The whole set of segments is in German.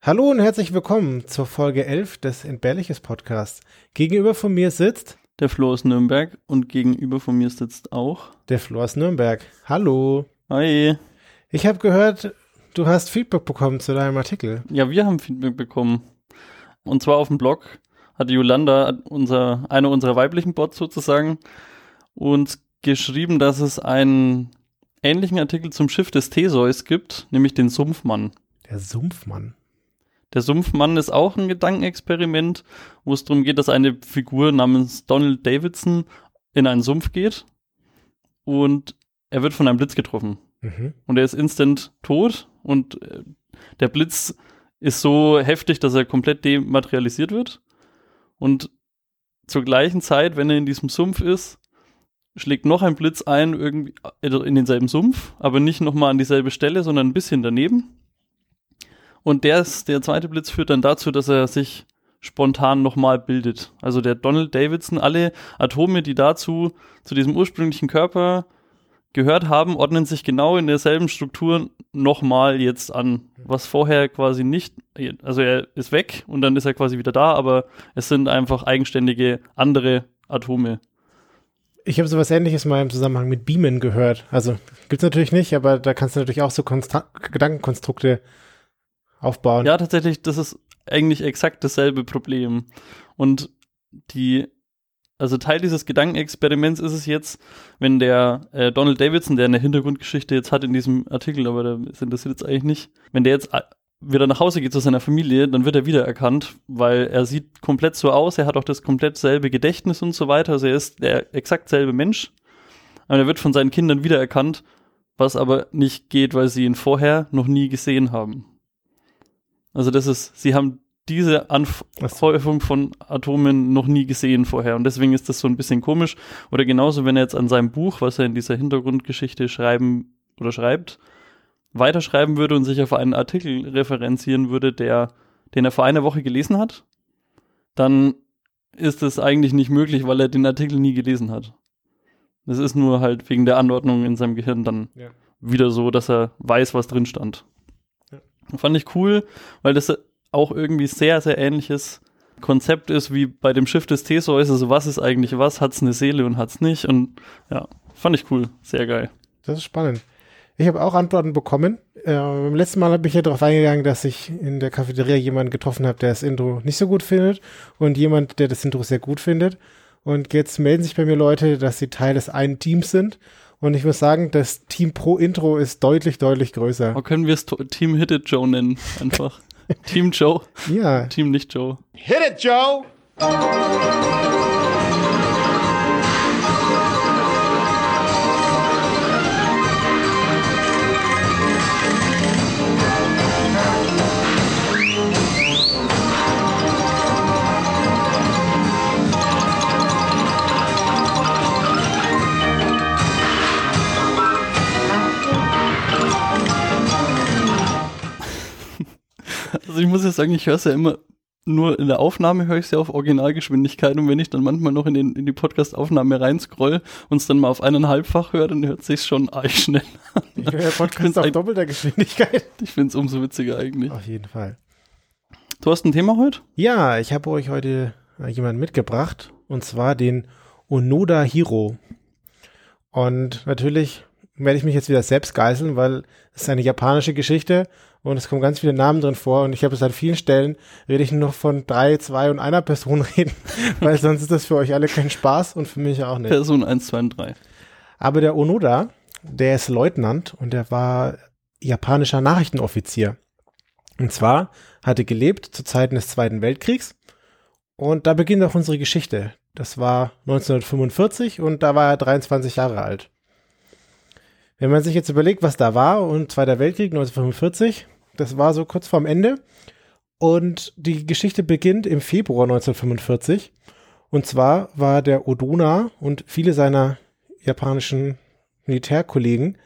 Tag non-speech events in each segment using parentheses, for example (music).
Hallo und herzlich willkommen zur Folge 11 des Entbehrliches Podcasts. Gegenüber von mir sitzt der Flo aus Nürnberg und gegenüber von mir sitzt auch der Flo aus Nürnberg. Hallo. Hi. Ich habe gehört, du hast Feedback bekommen zu deinem Artikel. Ja, wir haben Feedback bekommen. Und zwar auf dem Blog hat Yolanda, unser, eine unserer weiblichen Bots sozusagen, uns geschrieben, dass es einen ähnlichen Artikel zum Schiff des Theseus gibt, nämlich den Sumpfmann. Der Sumpfmann. Der Sumpfmann ist auch ein Gedankenexperiment, wo es darum geht, dass eine Figur namens Donald Davidson in einen Sumpf geht und er wird von einem Blitz getroffen. Mhm. Und er ist instant tot und äh, der Blitz ist so heftig, dass er komplett dematerialisiert wird. Und zur gleichen Zeit, wenn er in diesem Sumpf ist, schlägt noch ein Blitz ein, irgendwie äh, in denselben Sumpf, aber nicht nochmal an dieselbe Stelle, sondern ein bisschen daneben. Und der, ist, der zweite Blitz führt dann dazu, dass er sich spontan nochmal bildet. Also der Donald Davidson, alle Atome, die dazu, zu diesem ursprünglichen Körper gehört haben, ordnen sich genau in derselben Struktur nochmal jetzt an. Was vorher quasi nicht, also er ist weg und dann ist er quasi wieder da, aber es sind einfach eigenständige andere Atome. Ich habe sowas ähnliches mal im Zusammenhang mit Beamen gehört. Also gibt es natürlich nicht, aber da kannst du natürlich auch so Konsta Gedankenkonstrukte aufbauen. Ja, tatsächlich, das ist eigentlich exakt dasselbe Problem. Und die, also Teil dieses Gedankenexperiments ist es jetzt, wenn der äh, Donald Davidson, der eine Hintergrundgeschichte jetzt hat in diesem Artikel, aber das interessiert jetzt eigentlich nicht, wenn der jetzt äh, wieder nach Hause geht zu seiner Familie, dann wird er wiedererkannt, weil er sieht komplett so aus, er hat auch das komplett selbe Gedächtnis und so weiter, also er ist der exakt selbe Mensch. Aber er wird von seinen Kindern wiedererkannt, was aber nicht geht, weil sie ihn vorher noch nie gesehen haben. Also das ist, sie haben diese Anhäufung von Atomen noch nie gesehen vorher und deswegen ist das so ein bisschen komisch. Oder genauso, wenn er jetzt an seinem Buch, was er in dieser Hintergrundgeschichte schreiben oder schreibt, weiterschreiben würde und sich auf einen Artikel referenzieren würde, der, den er vor einer Woche gelesen hat, dann ist es eigentlich nicht möglich, weil er den Artikel nie gelesen hat. Es ist nur halt wegen der Anordnung in seinem Gehirn dann ja. wieder so, dass er weiß, was drin stand. Fand ich cool, weil das auch irgendwie sehr, sehr ähnliches Konzept ist wie bei dem Schiff des Theseus. Also was ist eigentlich was? Hat es eine Seele und hat es nicht? Und ja, fand ich cool. Sehr geil. Das ist spannend. Ich habe auch Antworten bekommen. Äh, beim letzten Mal habe ich ja darauf eingegangen, dass ich in der Cafeteria jemanden getroffen habe, der das Intro nicht so gut findet und jemand, der das Intro sehr gut findet. Und jetzt melden sich bei mir Leute, dass sie Teil des einen Teams sind und ich muss sagen, das Team pro Intro ist deutlich, deutlich größer. Aber können wir es Team Hit It Joe nennen? Einfach. (laughs) Team Joe. Ja. Team nicht Joe. Hit it, Joe! Also ich muss ja sagen, ich höre es ja immer nur in der Aufnahme höre ich es ja auf Originalgeschwindigkeit und wenn ich dann manchmal noch in, den, in die Podcast-Aufnahme reinscroll und es dann mal auf eineinhalbfach höre, dann hört es sich schon arg schnell an. Ich höre ja Podcast auf doppelter Geschwindigkeit. Ich finde es umso witziger eigentlich. Auf jeden Fall. Du hast ein Thema heute? Ja, ich habe euch heute jemanden mitgebracht und zwar den Onoda Hiro. Und natürlich werde ich mich jetzt wieder selbst geißeln, weil es ist eine japanische Geschichte und es kommen ganz viele Namen drin vor und ich habe es an vielen Stellen, rede ich nur noch von drei, zwei und einer Person (laughs) reden, weil (laughs) sonst ist das für euch alle kein Spaß und für mich auch nicht. Person 1, 2 und 3. Aber der Onoda, der ist Leutnant und der war japanischer Nachrichtenoffizier. Und zwar hatte gelebt zu Zeiten des Zweiten Weltkriegs und da beginnt auch unsere Geschichte. Das war 1945 und da war er 23 Jahre alt. Wenn man sich jetzt überlegt, was da war und Zweiter Weltkrieg 1945, das war so kurz vorm Ende. Und die Geschichte beginnt im Februar 1945. Und zwar war der Odona und viele seiner japanischen Militärkollegen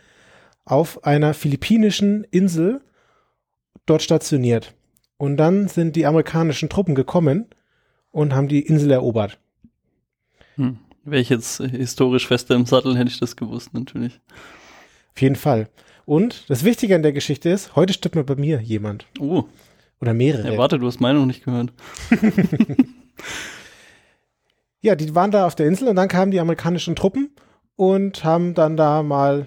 auf einer philippinischen Insel dort stationiert. Und dann sind die amerikanischen Truppen gekommen und haben die Insel erobert. Hm. Wäre ich jetzt historisch fester im Sattel, hätte ich das gewusst, natürlich. Auf jeden Fall. Und das Wichtige an der Geschichte ist, heute stirbt mal bei mir jemand. Oh. Oder mehrere. Ja, warte, du hast meine noch nicht gehört. (laughs) (laughs) Ja, die waren da auf der Insel und dann kamen die amerikanischen Truppen und haben dann da mal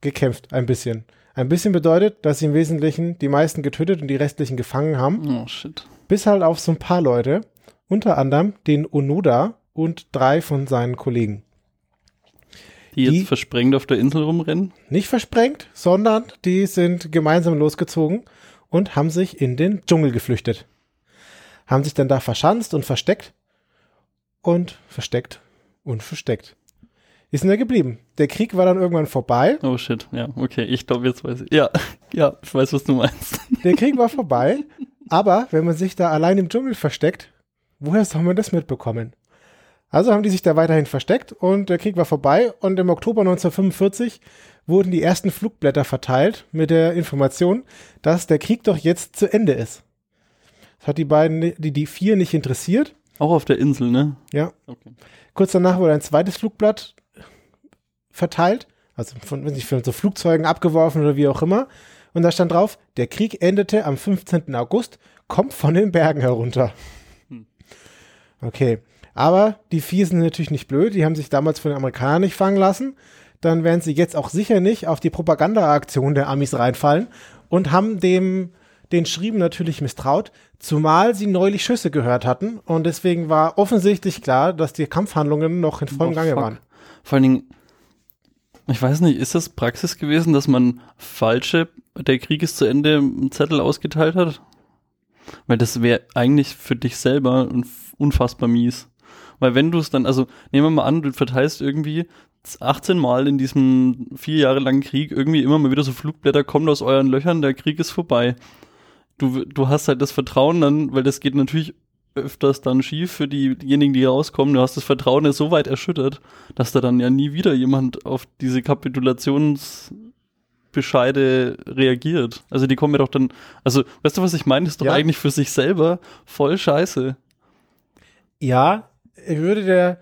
gekämpft, ein bisschen. Ein bisschen bedeutet, dass sie im Wesentlichen die meisten getötet und die restlichen gefangen haben. Oh, shit. Bis halt auf so ein paar Leute, unter anderem den Onoda und drei von seinen Kollegen. Die jetzt Die- versprengt auf der Insel rumrennen? Nicht versprengt, sondern die sind gemeinsam losgezogen und haben sich in den Dschungel geflüchtet. Haben sich dann da verschanzt und versteckt und versteckt und versteckt. Ist sind da geblieben. Der Krieg war dann irgendwann vorbei. Oh shit, ja, okay, ich glaube, jetzt weiß ich. Ja, (laughs) ja, ich weiß, was du meinst. (laughs) Der Krieg war vorbei. Aber wenn man sich da allein im Dschungel versteckt, woher soll man das mitbekommen? Also haben die sich da weiterhin versteckt und der Krieg war vorbei und im Oktober 1945 wurden die ersten Flugblätter verteilt mit der Information, dass der Krieg doch jetzt zu Ende ist. Das hat die beiden, die, die vier nicht interessiert. Auch auf der Insel, ne? Ja. Okay. Kurz danach wurde ein zweites Flugblatt verteilt, also von, weiß nicht, von so Flugzeugen abgeworfen oder wie auch immer. Und da stand drauf, der Krieg endete am 15. August, kommt von den Bergen herunter. Hm. Okay. Aber die vier sind natürlich nicht blöd, die haben sich damals von den Amerikanern nicht fangen lassen. Dann werden sie jetzt auch sicher nicht auf die Propagandaaktion der Amis reinfallen und haben dem den Schrieben natürlich misstraut, zumal sie neulich Schüsse gehört hatten und deswegen war offensichtlich klar, dass die Kampfhandlungen noch in vollem Oh, Gange fuck. waren. Vor allen Dingen, ich weiß nicht, ist das Praxis gewesen, dass man falsche, der Krieg ist zu Ende, Zettel ausgeteilt hat? Weil das wäre eigentlich für dich selber unf- unfassbar mies. Weil wenn du es dann, also nehmen wir mal an, du verteilst irgendwie 18 Mal in diesem vier Jahre langen Krieg irgendwie immer mal wieder so Flugblätter, kommt aus euren Löchern, der Krieg ist vorbei. Du, du hast halt das Vertrauen dann, weil das geht natürlich öfters dann schief für die, diejenigen, die rauskommen. Du hast das Vertrauen ist so weit erschüttert, dass da dann ja nie wieder jemand auf diese Kapitulationsbescheide reagiert. Also die kommen ja doch dann, also weißt du, was ich meine? Das ist doch Ja. eigentlich für sich selber voll scheiße. Ja, ich würde der,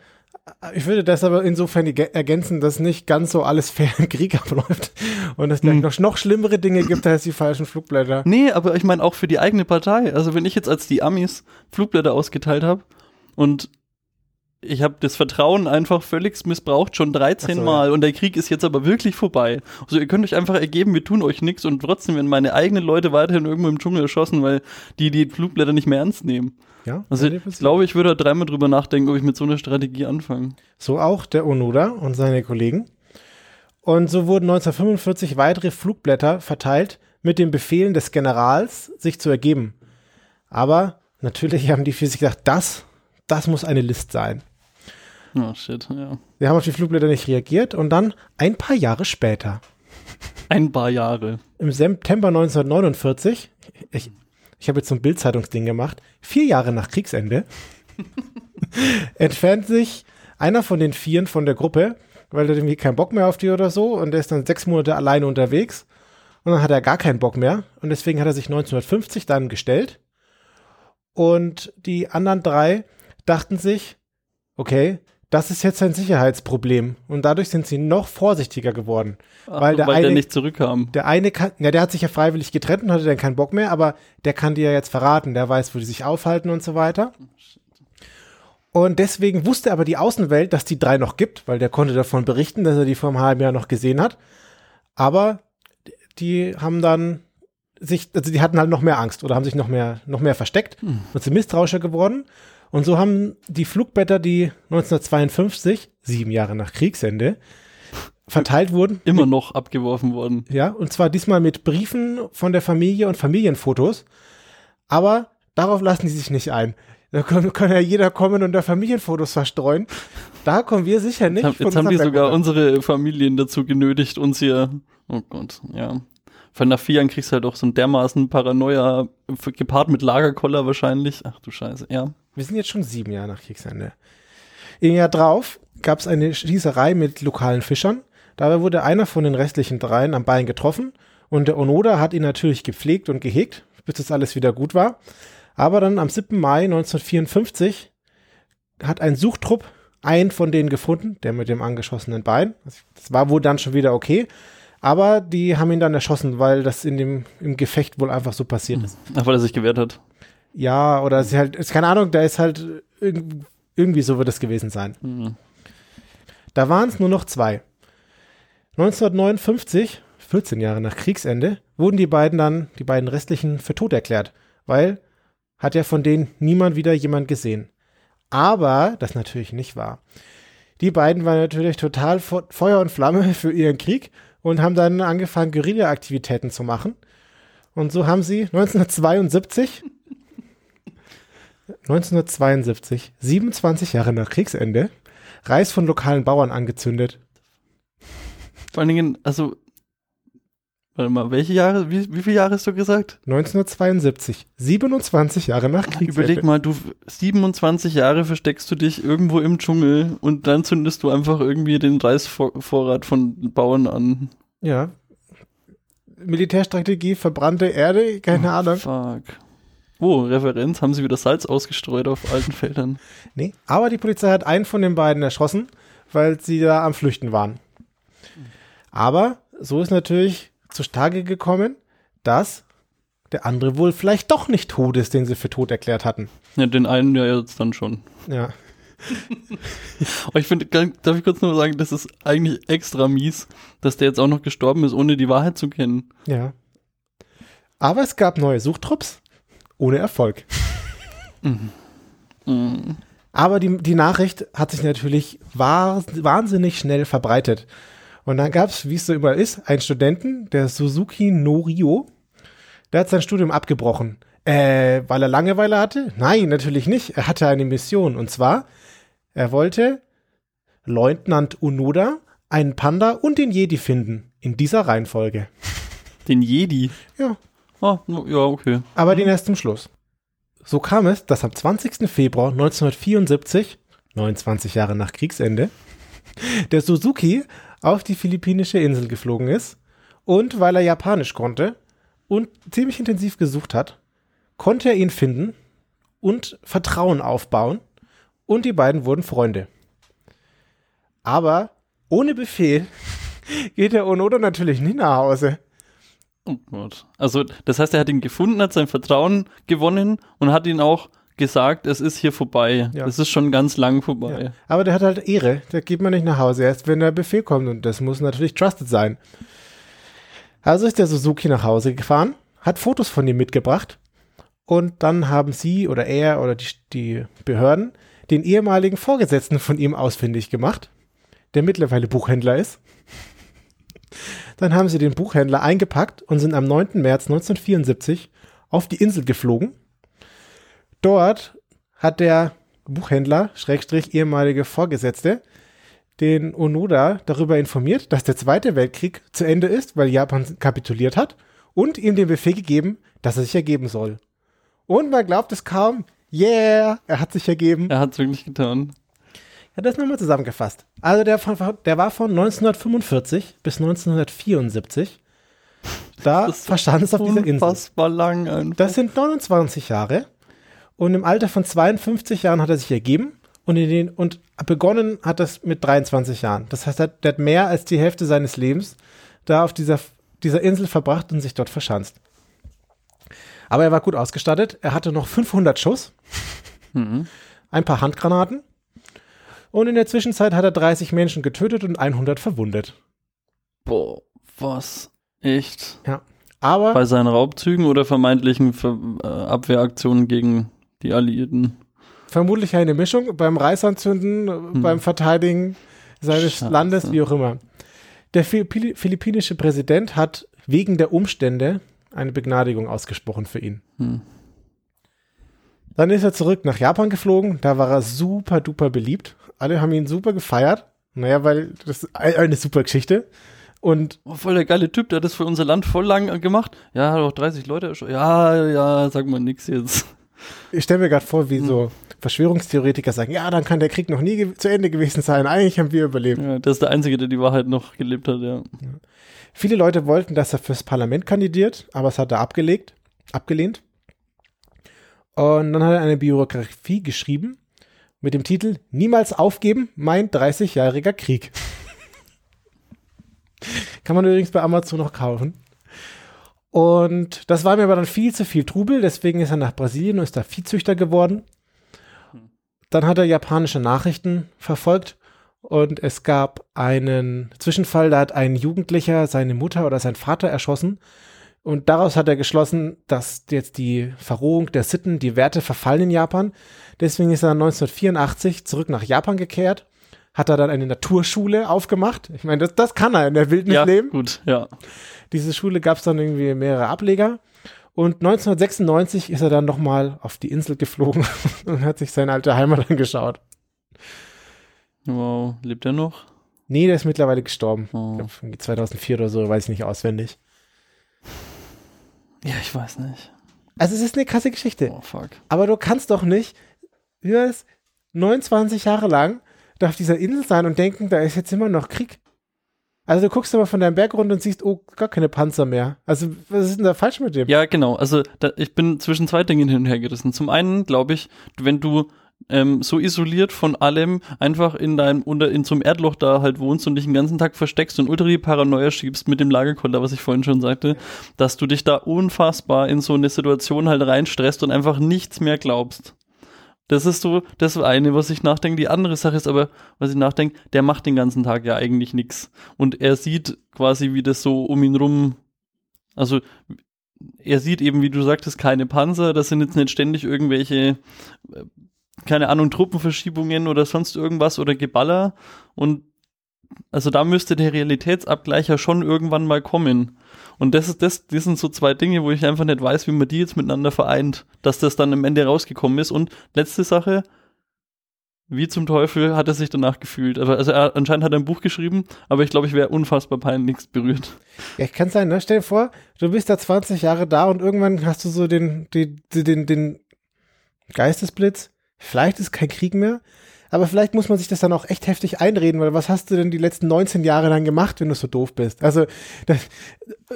ich würde das aber insofern ergä- ergänzen, dass nicht ganz so alles fair im Krieg (laughs) abläuft und es Hm. noch, noch schlimmere Dinge gibt als die falschen Flugblätter. Nee, aber ich meine auch für die eigene Partei. Also wenn ich jetzt als die Amis Flugblätter ausgeteilt habe und ich habe das Vertrauen einfach völlig missbraucht, schon 13 Ach so, Mal und der Krieg ist jetzt aber wirklich vorbei. Also ihr könnt euch einfach ergeben, wir tun euch nichts und trotzdem werden meine eigenen Leute weiterhin irgendwo im Dschungel erschossen, weil die die Flugblätter nicht mehr ernst nehmen. Ja, Also ich glaube, ich würde dreimal drüber nachdenken, ob ich mit so einer Strategie anfange. So auch der Onoda und seine Kollegen. Und so wurden 1945 weitere Flugblätter verteilt mit den Befehlen des Generals, sich zu ergeben. Aber natürlich haben die für sich gedacht, das, das muss eine List sein. Oh shit, ja. Sie haben auf die Flugblätter nicht reagiert und dann ein paar Jahre später, Ein paar Jahre. im September 1949, ich, ich habe jetzt so ein Bildzeitungsding gemacht, vier Jahre nach Kriegsende, (laughs) entfernt sich einer von den Vieren von der Gruppe, weil er irgendwie keinen Bock mehr auf die oder so und der ist dann sechs Monate alleine unterwegs und dann hat er gar keinen Bock mehr und deswegen hat er sich 1950 dann gestellt und die anderen drei dachten sich, okay, das ist jetzt ein Sicherheitsproblem und dadurch sind sie noch vorsichtiger geworden. Ach, Weil der weil der eine- nicht zurückkam. Der eine kann, ja, der hat sich ja freiwillig getrennt und hatte dann keinen Bock mehr, aber der kann dir ja jetzt verraten, der weiß, wo die sich aufhalten und so weiter. Und deswegen wusste aber die Außenwelt, dass die drei noch gibt, weil der konnte davon berichten, dass er die vor einem halben Jahr noch gesehen hat. Aber die haben dann sich, also die hatten halt noch mehr Angst oder haben sich noch mehr, noch mehr versteckt und sind misstrauischer geworden. Und so haben die Flugblätter, die 1952, sieben Jahre nach Kriegsende, verteilt wurden, Immer noch abgeworfen worden. ja, und zwar diesmal mit Briefen von der Familie und Familienfotos. Aber darauf lassen die sich nicht ein. Da kann, kann ja jeder kommen und da Familienfotos verstreuen. Da kommen wir sicher nicht. Jetzt, haben- jetzt haben die sogar unsere Familien dazu genötigt, uns hier. Oh Gott, ja. Von nach vier Jahren kriegst du halt auch so ein dermaßen Paranoia, gepaart mit Lagerkoller wahrscheinlich. Ach du Scheiße, ja. Wir sind jetzt schon sieben Jahre nach Kriegsende. Im Jahr drauf gab es eine Schießerei mit lokalen Fischern. Dabei wurde einer von den restlichen dreien am Bein getroffen und der Onoda hat ihn natürlich gepflegt und gehegt, bis das alles wieder gut war. Aber dann am 7. Mai 1954 hat ein Suchtrupp einen von denen gefunden, der mit dem angeschossenen Bein. Das war wohl dann schon wieder okay. Aber die haben ihn dann erschossen, weil das in dem im Gefecht wohl einfach so passiert ist. Ach, weil er sich gewehrt hat. Ja, oder sie halt, ist keine Ahnung, da ist halt irg- irgendwie so wird es gewesen sein. Hm. Da waren es nur noch zwei. 1959, 14 Jahre nach Kriegsende, wurden die beiden dann, die beiden restlichen, für tot erklärt, weil hat ja von denen niemand wieder jemand gesehen. Aber das natürlich nicht wahr. Die beiden waren natürlich total Fe- Feuer und Flamme (laughs) für ihren Krieg und haben dann angefangen, Guerilla-Aktivitäten zu machen. Und so haben sie 1972, 1972, 27 Jahre nach Kriegsende, Reis von lokalen Bauern angezündet. Vor allen Dingen, also, warte mal, welche Jahre, wie, wie viele Jahre hast du gesagt? 1972, 27 Jahre nach Kriegsende. Überleg mal, du 27 Jahre versteckst du dich irgendwo im Dschungel und dann zündest du einfach irgendwie den Reisvorrat von Bauern an. Ja. Militärstrategie, verbrannte Erde, keine Ahnung. Fuck. Oh, Referenz, haben sie wieder Salz ausgestreut auf alten Feldern. (laughs) Nee, aber die Polizei hat einen von den beiden erschossen, weil sie da am Flüchten waren. Aber so ist natürlich zutage gekommen, dass der andere wohl vielleicht doch nicht tot ist, den sie für tot erklärt hatten. Ja, den einen ja jetzt dann schon. Ja. (laughs) Aber ich finde, darf ich kurz nur sagen, das ist eigentlich extra mies, dass der jetzt auch noch gestorben ist, ohne die Wahrheit zu kennen. Ja. Aber es gab neue Suchtrupps ohne Erfolg. Mhm. Aber die, die Nachricht hat sich natürlich wahnsinnig schnell verbreitet. Und dann gab es, wie es so immer ist, einen Studenten, der Suzuki Norio, der hat sein Studium abgebrochen. Äh, weil er Langeweile hatte? Nein, natürlich nicht. Er hatte eine Mission. Und zwar, er wollte Leutnant Unoda, einen Panda und den Jedi finden. In dieser Reihenfolge. Den Jedi. Ja. Ah, ja, okay. aber den erst zum Schluss. So kam es, dass am 20. Februar 1974, 29 Jahre nach Kriegsende, der Suzuki auf die philippinische Insel geflogen ist und weil er Japanisch konnte und ziemlich intensiv gesucht hat, konnte er ihn finden und Vertrauen aufbauen und die beiden wurden Freunde. Aber ohne Befehl (laughs) geht der Onoda natürlich nicht nach Hause. Oh. Also, das heißt, er hat ihn gefunden, hat sein Vertrauen gewonnen und hat ihn auch gesagt, es ist hier vorbei. Ja. Es ist schon ganz lang vorbei. Ja. Aber der hat halt Ehre. Der geht man nicht nach Hause, erst wenn der Befehl kommt. Und das muss natürlich trusted sein. Also ist der Suzuki nach Hause gefahren, hat Fotos von ihm mitgebracht. Und dann haben sie oder er oder die, die Behörden den ehemaligen Vorgesetzten von ihm ausfindig gemacht, der mittlerweile Buchhändler ist. Dann haben sie den Buchhändler eingepackt und sind am 9. März 1974 auf die Insel geflogen. Dort hat der Buchhändler, Schrägstrich ehemalige Vorgesetzte, den Onoda darüber informiert, dass der Zweite Weltkrieg zu Ende ist, weil Japan kapituliert hat und ihm den Befehl gegeben, dass er sich ergeben soll. Und man glaubt es kaum, yeah, er hat sich ergeben. Er hat es wirklich getan. Ja, das nochmal zusammengefasst. Also der, der war von 1945 bis 1974. Da verstand es auf dieser Insel. Unfassbar lang einfach. Das sind 29 Jahre. Und im Alter von 52 Jahren hat er sich ergeben. Und, in den, und begonnen hat das mit 23 Jahren. Das heißt, er hat, mehr als die Hälfte seines Lebens da auf dieser, dieser Insel verbracht und sich dort verschanzt. Aber er war gut ausgestattet. Er hatte noch 500 Schuss, Mhm. ein paar Handgranaten. Und in der Zwischenzeit hat er 30 Menschen getötet und 100 verwundet. Boah, was? Echt? Aber Bei seinen Raubzügen oder vermeintlichen Ver äh, Abwehraktionen gegen die Alliierten? vermutlich eine Mischung beim Reißanzünden, beim Verteidigen seines Scheiße. Landes, wie auch immer. Der Philippi- philippinische Präsident hat wegen der Umstände eine Begnadigung ausgesprochen für ihn. Hm. Dann ist er zurück nach Japan geflogen. Da war er super duper beliebt. Alle haben ihn super gefeiert. Naja, weil das ist ein- eine super Geschichte. Und Oh, voll der geile Typ, der hat das für unser Land voll lang gemacht. Ja, hat auch 30 Leute. Ja, ja, sag mal nix jetzt. Ich stelle mir gerade vor, wie so Verschwörungstheoretiker sagen, ja, dann kann der Krieg noch nie zu Ende gewesen sein. Eigentlich haben wir überlebt. Ja, der ist der Einzige, der die Wahrheit noch gelebt hat, ja. Viele Leute wollten, dass er fürs Parlament kandidiert, aber es hat er abgelegt, abgelehnt. Und dann hat er eine Biografie geschrieben mit dem Titel Niemals aufgeben, mein 30-jähriger Krieg. (laughs) Kann man übrigens bei Amazon noch kaufen. Und das war mir aber dann viel zu viel Trubel, deswegen ist er nach Brasilien und ist da Viehzüchter geworden. Dann hat er japanische Nachrichten verfolgt und es gab einen Zwischenfall, da hat ein Jugendlicher seine Mutter oder sein Vater erschossen. Und daraus hat er geschlossen, dass jetzt die Verrohung der Sitten, die Werte verfallen in Japan. Deswegen ist er 1984 zurück nach Japan gekehrt, hat er dann eine Naturschule aufgemacht. Ich meine, das, das kann er in der Wildnis Ja, leben. gut, ja. Diese Schule gab es dann irgendwie mehrere Ableger. Und 1996 ist er dann nochmal auf die Insel geflogen (laughs) und hat sich seine alte Heimat angeschaut. Wow, lebt er noch? Nee, der ist mittlerweile gestorben. Oh. Ich glaub, irgendwie 2004 oder so, weiß ich nicht auswendig. Ja, ich weiß nicht. Also es ist eine krasse Geschichte. Oh, fuck. Aber du kannst doch nicht, das, 29 Jahre lang auf dieser Insel sein und denken, da ist jetzt immer noch Krieg. Also du guckst aber von deinem Berg runter und siehst, oh, gar keine Panzer mehr. Also was ist denn da falsch mit dem? Ja, genau. Also da, ich bin zwischen zwei Dingen hin und her gerissen. Zum einen glaube ich, wenn du ähm, so isoliert von allem einfach in deinem unter in so einem Erdloch da halt wohnst und dich den ganzen Tag versteckst und ultra die Paranoia schiebst mit dem Lagerkoller, was ich vorhin schon sagte, dass du dich da unfassbar in so eine Situation halt reinstresst und einfach nichts mehr glaubst. Das ist so das eine, was ich nachdenke. Die andere Sache ist aber, was ich nachdenke, der macht den ganzen Tag ja eigentlich nichts. Und er sieht quasi, wie das so um ihn rum, also er sieht eben, wie du sagtest, keine Panzer, das sind jetzt nicht ständig irgendwelche, äh, keine Ahnung, Truppenverschiebungen oder sonst irgendwas oder Geballer. Und also da müsste der Realitätsabgleich ja schon irgendwann mal kommen. Und das ist das, das sind so zwei Dinge, wo ich einfach nicht weiß, wie man die jetzt miteinander vereint, dass das dann am Ende rausgekommen ist. Und letzte Sache, wie zum Teufel hat er sich danach gefühlt? Also er, anscheinend hat er ein Buch geschrieben, aber ich glaube, ich wäre unfassbar peinlichst berührt. Ja, kann sein, ne? Stell dir vor, du bist da 20 Jahre da und irgendwann hast du so den, den, den, den Geistesblitz. Vielleicht ist kein Krieg mehr, aber vielleicht muss man sich das dann auch echt heftig einreden, weil was hast du denn die letzten 19 Jahre lang gemacht, wenn du so doof bist? Also das,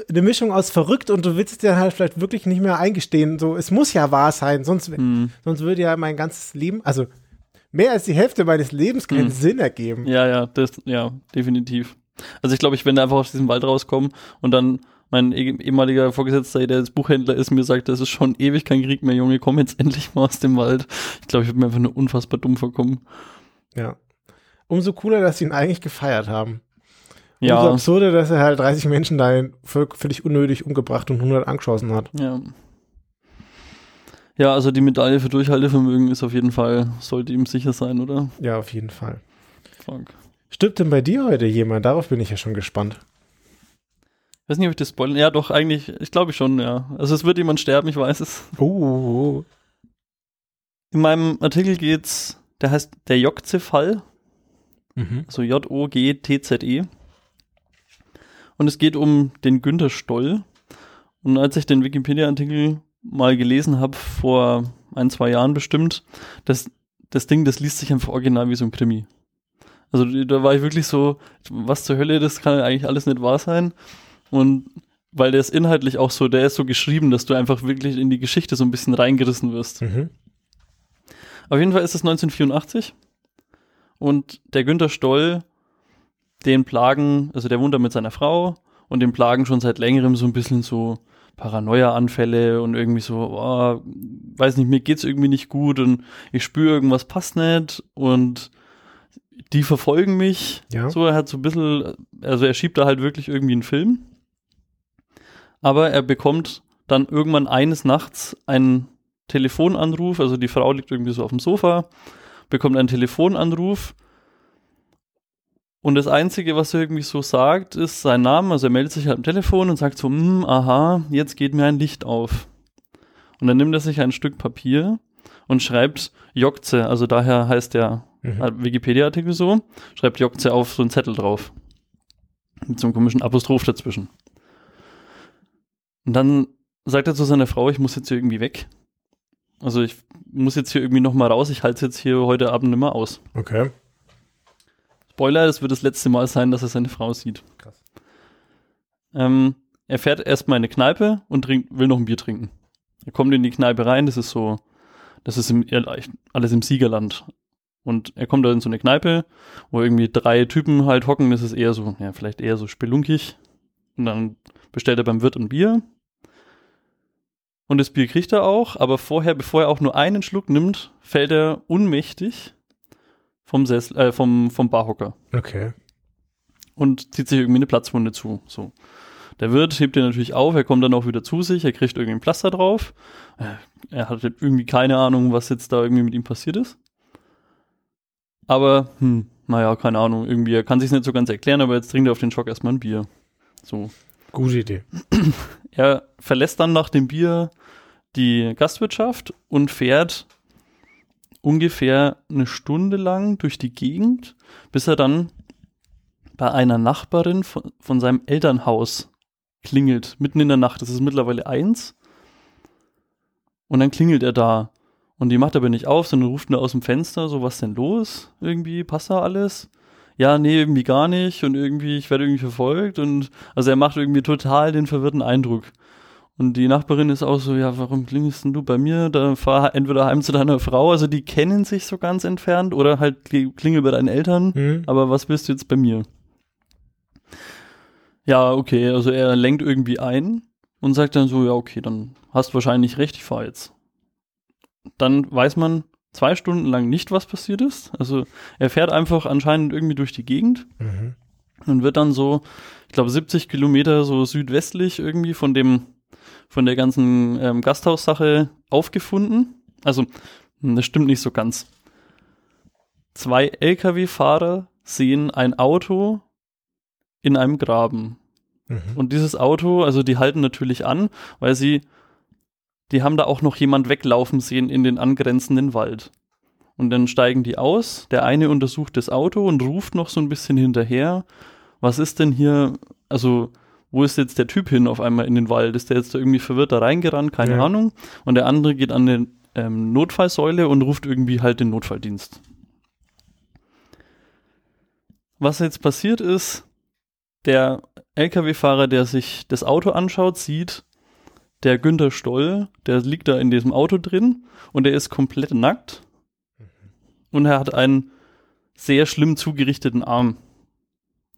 eine Mischung aus verrückt und du willst dir halt vielleicht wirklich nicht mehr eingestehen. So, es muss ja wahr sein, sonst, Hm. sonst würde ja mein ganzes Leben, also mehr als die Hälfte meines Lebens keinen Hm. Sinn ergeben. Ja, ja, das, ja, definitiv. Also ich glaube, ich werde einfach aus diesem Wald rauskommen und dann mein eh- ehemaliger Vorgesetzter, der jetzt Buchhändler ist, mir sagt, das ist schon ewig kein Krieg mehr, Junge, komm jetzt (laughs) endlich mal aus dem Wald. Ich glaube, ich würde mir einfach nur unfassbar dumm vorkommen. Ja. Umso cooler, dass sie ihn eigentlich gefeiert haben. Umso Ja, absurder, dass er halt 30 Menschen da völ- völlig unnötig umgebracht und 100 angeschossen hat. ja. Ja, also die Medaille für Durchhaltevermögen ist auf jeden Fall, sollte ihm sicher sein, oder? Ja, auf jeden Fall. Fuck. Stirbt denn bei dir heute jemand? Darauf bin ich ja schon gespannt. Ich weiß nicht, ob ich das spoilern. Ja, doch, eigentlich, ich glaube schon, ja. Also es wird jemand sterben, ich weiß es. Oh, In meinem Artikel geht's, der heißt der Jokze-Fall, mhm. also J-O-G-T-Z-E. Und es geht um den Günter Stoll. Und als ich den Wikipedia-Artikel mal gelesen habe, vor ein, zwei Jahren bestimmt, das, das Ding, das liest sich einfach original wie so ein Krimi. Also da war ich wirklich so, was zur Hölle, das kann eigentlich alles nicht wahr sein. Und weil der ist inhaltlich auch so, der ist so geschrieben, dass du einfach wirklich in die Geschichte so ein bisschen reingerissen wirst. Mhm. Auf jeden Fall ist es 1984 und der Günter Stoll, den plagen, also der wohnt da mit seiner Frau und den plagen schon seit längerem so ein bisschen so Paranoia-Anfälle und irgendwie so, oh, weiß nicht, mir geht's irgendwie nicht gut und ich spüre irgendwas passt nicht und die verfolgen mich. Ja. So, er hat so ein bisschen, also er schiebt da halt wirklich irgendwie einen Film. Aber er bekommt dann irgendwann eines Nachts einen Telefonanruf, also die Frau liegt irgendwie so auf dem Sofa, bekommt einen Telefonanruf und das Einzige, was er irgendwie so sagt, ist sein Name, also er meldet sich halt am Telefon und sagt so, hm, aha, jetzt geht mir ein Licht auf. Und dann nimmt er sich ein Stück Papier und schreibt Jokze, also daher heißt der Mhm. Wikipedia-Artikel so, schreibt Jokze auf so einen Zettel drauf. Mit so einem komischen Apostroph dazwischen. Und dann sagt er zu seiner Frau, ich muss jetzt hier irgendwie weg. Also ich muss jetzt hier irgendwie nochmal raus, ich halte es jetzt hier heute Abend nicht mehr aus. Okay. Spoiler, das wird das letzte Mal sein, dass er seine Frau sieht. Krass. Ähm, er fährt erstmal in eine Kneipe und trinkt, will noch ein Bier trinken. Er kommt in die Kneipe rein, das ist so, das ist im, alles im Siegerland. Und er kommt da in so eine Kneipe, wo irgendwie drei Typen halt hocken, das ist eher so, ja, vielleicht eher so spelunkig. Und dann bestellt er beim Wirt ein Bier. Und das Bier kriegt er auch, aber vorher, bevor er auch nur einen Schluck nimmt, fällt er unmächtig vom, Sessel, äh, vom, vom Barhocker Okay. und zieht sich irgendwie eine Platzwunde zu. So. Der Wirt hebt ihn natürlich auf, er kommt dann auch wieder zu sich, er kriegt irgendwie ein Pflaster drauf. Äh, Er hat irgendwie keine Ahnung, was jetzt da irgendwie mit ihm passiert ist. Aber, hm, naja, keine Ahnung, irgendwie, er kann sich nicht so ganz erklären, aber jetzt trinkt er auf den Schock erstmal ein Bier. So. Gute Idee. (coughs) Er verlässt dann nach dem Bier die Gastwirtschaft und fährt ungefähr eine Stunde lang durch die Gegend, bis er dann bei einer Nachbarin von, von seinem Elternhaus klingelt, mitten in der Nacht. Das ist mittlerweile eins. Und dann klingelt er da. Und die macht aber nicht auf, sondern ruft nur aus dem Fenster, so, was denn los? Irgendwie, passt da alles? Ja, nee, irgendwie gar nicht. Und irgendwie, ich werde irgendwie verfolgt. Und also er macht irgendwie total den verwirrten Eindruck. Und die Nachbarin ist auch so, ja, warum klingelst denn du bei mir? Da fahr entweder heim zu deiner Frau, also die kennen sich so ganz entfernt, oder halt kli- klingel bei deinen Eltern. Hm? Aber was willst du jetzt bei mir? Ja, okay, also er lenkt irgendwie ein und sagt dann so, ja, okay, dann hast wahrscheinlich recht, ich fahr jetzt. Dann weiß man zwei Stunden lang nicht, was passiert ist. Also er fährt einfach anscheinend irgendwie durch die Gegend Mhm. und wird dann so, ich glaube, 70 Kilometer so südwestlich irgendwie von dem, von der ganzen ähm, Gasthaussache aufgefunden. Also, hm, das stimmt nicht so ganz. Zwei Lkw-Fahrer sehen ein Auto in einem Graben. Mhm. Und dieses Auto, also die halten natürlich an, weil sie, die haben da auch noch jemand weglaufen sehen in den angrenzenden Wald. Und dann steigen die aus, der eine untersucht das Auto und ruft noch so ein bisschen hinterher, was ist denn hier, also wo ist jetzt der Typ hin auf einmal in den Wald? Ist der jetzt da irgendwie verwirrt da reingerannt? Keine Ja. Ahnung. Und der andere geht an die ähm, Notfallsäule und ruft irgendwie halt den Notfalldienst. Was jetzt passiert ist, der LKW-Fahrer, der sich das Auto anschaut, sieht, der Günther Stoll, der liegt da in diesem Auto drin und er ist komplett nackt und er hat einen sehr schlimm zugerichteten Arm.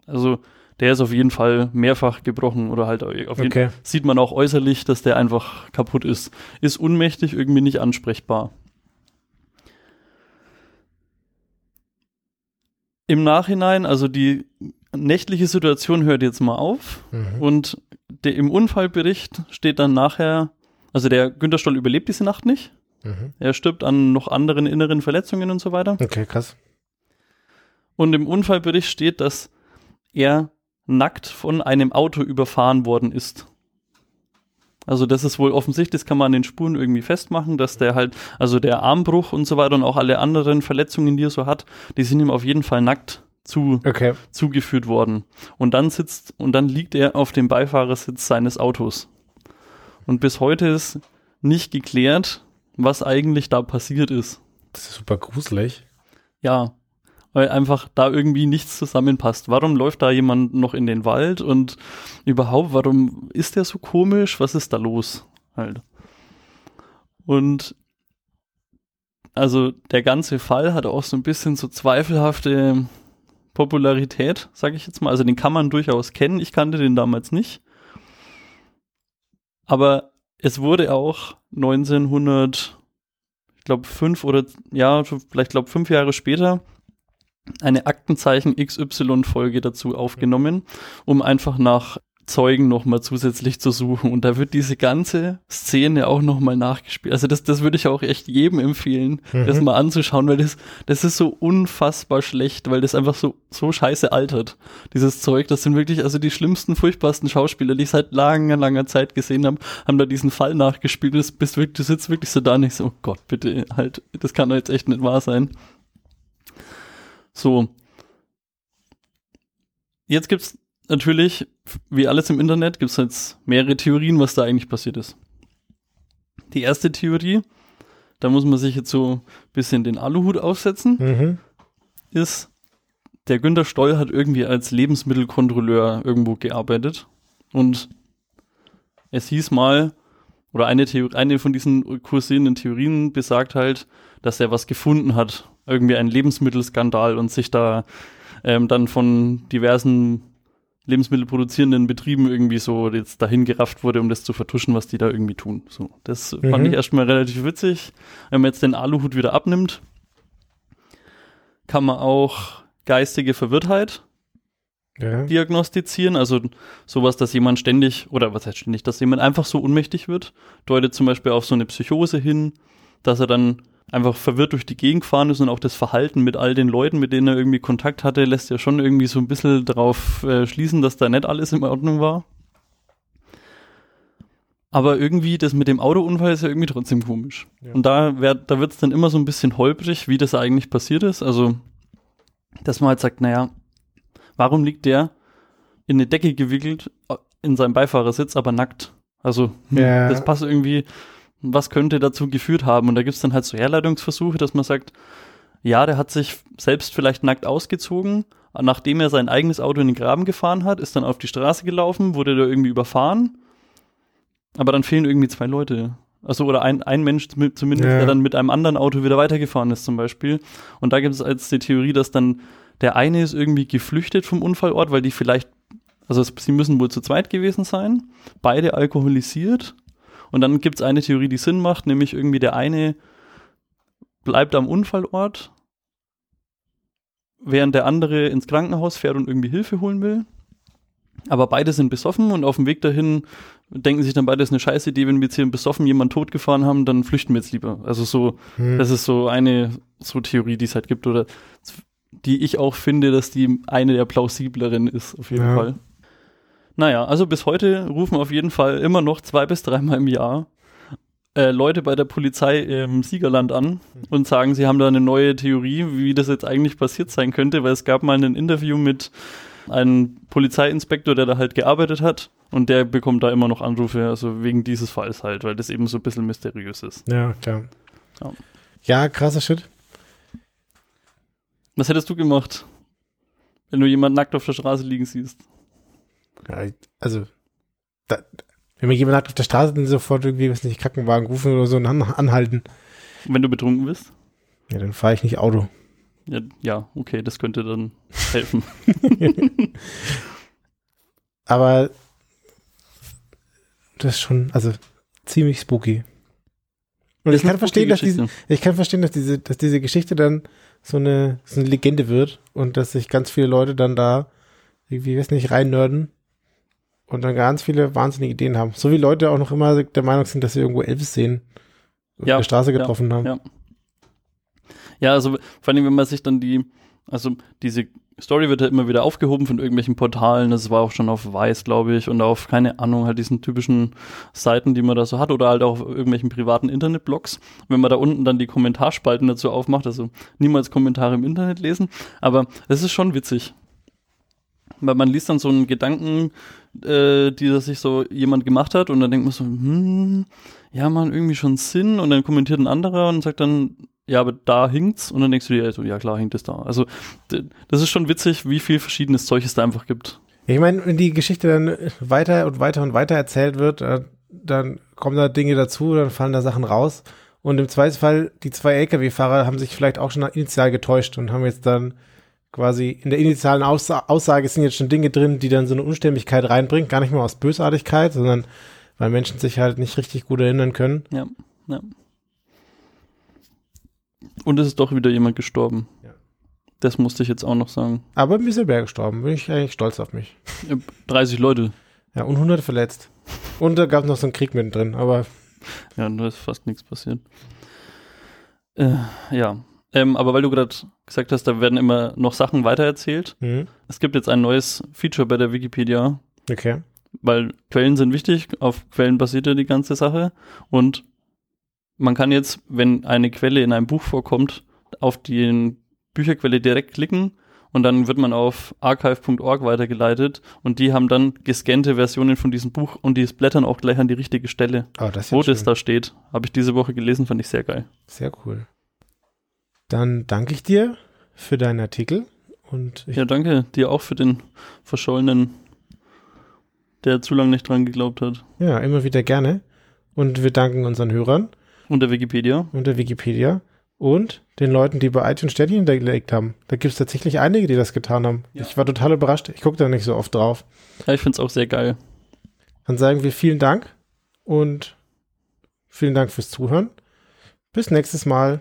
Also der ist auf jeden Fall mehrfach gebrochen oder halt auf jeden Okay. sieht man auch äußerlich, dass der einfach kaputt ist. Ist unmächtig, irgendwie nicht ansprechbar. Im Nachhinein, also die nächtliche Situation hört jetzt mal auf Mhm. und der, im Unfallbericht steht dann nachher, also der Günter Stoll überlebt diese Nacht nicht. Mhm. Er stirbt an noch anderen inneren Verletzungen und so weiter. Okay, krass. Und im Unfallbericht steht, dass er nackt von einem Auto überfahren worden ist. Also das ist wohl offensichtlich, das kann man an den Spuren irgendwie festmachen, dass der halt, also der Armbruch und so weiter und auch alle anderen Verletzungen, die er so hat, die sind ihm auf jeden Fall nackt zu, Okay. zugeführt worden. Und dann sitzt, und dann liegt er auf dem Beifahrersitz seines Autos. Und bis heute ist nicht geklärt, was eigentlich da passiert ist. Das ist super gruselig. Ja, weil einfach da irgendwie nichts zusammenpasst. Warum läuft da jemand noch in den Wald und überhaupt, warum ist der so komisch? Was ist da los? Halt. Und also der ganze Fall hat auch so ein bisschen so zweifelhafte Popularität, sage ich jetzt mal. Also den kann man durchaus kennen. Ich kannte den damals nicht. Aber es wurde auch 1900, ich glaube fünf oder ja, vielleicht glaube fünf Jahre später eine Aktenzeichen XY-Folge dazu aufgenommen, um einfach nach Zeugen nochmal zusätzlich zu suchen. Und da wird diese ganze Szene auch nochmal nachgespielt. Also das, das würde ich auch echt jedem empfehlen, Mhm. das mal anzuschauen, weil das, das ist so unfassbar schlecht, weil das einfach so, so scheiße altert. Dieses Zeug, das sind wirklich also die schlimmsten, furchtbarsten Schauspieler, die ich seit langer, langer Zeit gesehen habe, haben da diesen Fall nachgespielt. Das bist wirklich, du sitzt wirklich so da und ich so, oh Gott, bitte, halt, das kann doch jetzt echt nicht wahr sein. So. Jetzt gibt's natürlich, wie alles im Internet, gibt's jetzt mehrere Theorien, was da eigentlich passiert ist. Die erste Theorie, da muss man sich jetzt so ein bisschen den Aluhut aufsetzen, Mhm. ist, der Günter Stoll hat irgendwie als Lebensmittelkontrolleur irgendwo gearbeitet und es hieß mal, oder eine, Theorie, eine von diesen kursierenden Theorien besagt halt, dass er was gefunden hat, irgendwie einen Lebensmittelskandal und sich da ähm, dann von diversen lebensmittelproduzierenden Betrieben irgendwie so jetzt dahin gerafft wurde, um das zu vertuschen, was die da irgendwie tun. So, das Mhm. fand ich erstmal relativ witzig. Wenn man jetzt den Aluhut wieder abnimmt, kann man auch geistige Verwirrtheit Ja. diagnostizieren. Also sowas, dass jemand ständig, oder was heißt ständig, dass jemand einfach so ohnmächtig wird, deutet zum Beispiel auf so eine Psychose hin, dass er dann einfach verwirrt durch die Gegend gefahren ist und auch das Verhalten mit all den Leuten, mit denen er irgendwie Kontakt hatte, lässt ja schon irgendwie so ein bisschen darauf äh, schließen, dass da nicht alles in Ordnung war. Aber irgendwie, das mit dem Autounfall ist ja irgendwie trotzdem komisch. Ja. Und da, wär, da wird es dann immer so ein bisschen holprig, wie das eigentlich passiert ist. Also, dass man halt sagt, naja, warum liegt der in eine Decke gewickelt äh, in seinem Beifahrersitz, aber nackt? Also, hm, Ja. das passt irgendwie, was könnte dazu geführt haben? Und da gibt es dann halt so Herleitungsversuche, dass man sagt, ja, der hat sich selbst vielleicht nackt ausgezogen, nachdem er sein eigenes Auto in den Graben gefahren hat, ist dann auf die Straße gelaufen, wurde da irgendwie überfahren, aber dann fehlen irgendwie zwei Leute. Also oder ein, ein Mensch zum- zumindest, Ja. der dann mit einem anderen Auto wieder weitergefahren ist zum Beispiel. Und da gibt es als die Theorie, dass dann der eine ist irgendwie geflüchtet vom Unfallort, weil die vielleicht, also es, sie müssen wohl zu zweit gewesen sein, beide alkoholisiert. Und dann gibt es eine Theorie, die Sinn macht, nämlich irgendwie der eine bleibt am Unfallort, während der andere ins Krankenhaus fährt und irgendwie Hilfe holen will. Aber beide sind besoffen und auf dem Weg dahin denken sich dann beide, das ist eine scheiß Idee, wenn wir jetzt hier besoffen jemanden totgefahren haben, dann flüchten wir jetzt lieber. Also so, Hm. das ist so eine so Theorie, die es halt gibt oder die ich auch finde, dass die eine der plausibleren ist, auf jeden Ja. Fall. Naja, also bis heute rufen auf jeden Fall immer noch zwei bis dreimal im Jahr äh, Leute bei der Polizei im Siegerland an und sagen, sie haben da eine neue Theorie, wie das jetzt eigentlich passiert sein könnte, weil es gab mal ein Interview mit einem Polizeiinspektor, der da halt gearbeitet hat und der bekommt da immer noch Anrufe, also wegen dieses Falls halt, weil das eben so ein bisschen mysteriös ist. Ja, klar. Ja. Ja, krasser Shit. Was hättest du gemacht, wenn du jemanden nackt auf der Straße liegen siehst? Also, da, wenn mir jemand nackt auf der Straße dann sofort irgendwie, weiß nicht, Krankenwagen rufen oder so und an, anhalten, Wenn du betrunken bist? ja, dann fahre ich nicht Auto. Ja, ja, okay, das könnte dann helfen. (laughs) Aber das ist schon, also ziemlich spooky. Und ich kann verstehen, dass diese, Geschichte. ich kann verstehen, dass diese, dass diese Geschichte dann so eine, so eine Legende wird und dass sich ganz viele Leute dann da irgendwie, weiß nicht, reinnörden und dann ganz viele wahnsinnige Ideen haben. So wie Leute auch noch immer der Meinung sind, dass sie irgendwo Elvis sehen auf Ja, der Straße ja, getroffen haben. ja. Ja, also vor allem, wenn man sich dann die, also diese Story wird ja immer wieder aufgehoben von irgendwelchen Portalen, das war auch schon auf Weiß, glaube ich, und auf, keine Ahnung, halt diesen typischen Seiten, die man da so hat, oder halt auch auf irgendwelchen privaten Internetblogs. Wenn man da unten dann die Kommentarspalten dazu aufmacht, also niemals Kommentare im Internet lesen, aber es ist schon witzig. Weil man liest dann so einen Gedanken, äh, die das sich so jemand gemacht hat, und dann denkt man so, hm, ja, man, irgendwie schon Sinn, und dann kommentiert ein anderer und sagt dann, ja, aber da hinkt's, und dann denkst du dir, also, ja klar, hinkt es da. Also, das ist schon witzig, wie viel verschiedenes Zeug es da einfach gibt. Ich meine, wenn die Geschichte dann weiter und weiter und weiter erzählt wird, äh, dann kommen da Dinge dazu, dann fallen da Sachen raus. Und im Zweifelsfall, die zwei Lkw-Fahrer haben sich vielleicht auch schon initial getäuscht und haben jetzt dann quasi in der initialen Aussa Aussage sind jetzt schon Dinge drin, die dann so eine Unstimmigkeit reinbringen. Gar nicht mal aus Bösartigkeit, sondern weil Menschen sich halt nicht richtig gut erinnern können. Ja, ja. Und es ist doch wieder jemand gestorben. Ja. Das musste ich jetzt auch noch sagen. Aber ein bisschen wäre gestorben. Bin ich eigentlich stolz auf mich. Äh, 30 Leute. Ja, und 100 verletzt. Und da gab es noch so einen Krieg mittendrin. Aber Ja, da ist fast nichts passiert. Äh, ja. Ähm, aber weil du gerade gesagt hast, da werden immer noch Sachen weitererzählt. hm, Es gibt jetzt ein neues Feature bei der Wikipedia, okay. weil Quellen sind wichtig, auf Quellen basiert ja die ganze Sache. Und man kann jetzt, wenn eine Quelle in einem Buch vorkommt, auf die Bücherquelle direkt klicken und dann wird man auf archive.org weitergeleitet und die haben dann gescannte Versionen von diesem Buch und die blättern auch gleich an die richtige Stelle. Aber das Wo das schön. da steht, habe ich diese Woche gelesen, fand ich sehr geil. Sehr cool. Dann danke ich dir für deinen Artikel und ich, Ja, danke dir auch für den Verschollenen, der zu lange nicht dran geglaubt hat. ja, immer wieder gerne. Und wir danken unseren Hörern Und der Wikipedia. und der Wikipedia. und den Leuten, die bei iTunes Sternchen hinterlegt haben. Da gibt es tatsächlich einige, die das getan haben. Ja. Ich war total überrascht. Ich gucke da nicht so oft drauf. Ja, ich finde es auch sehr geil. Dann sagen wir vielen Dank und vielen Dank fürs Zuhören. Bis nächstes Mal.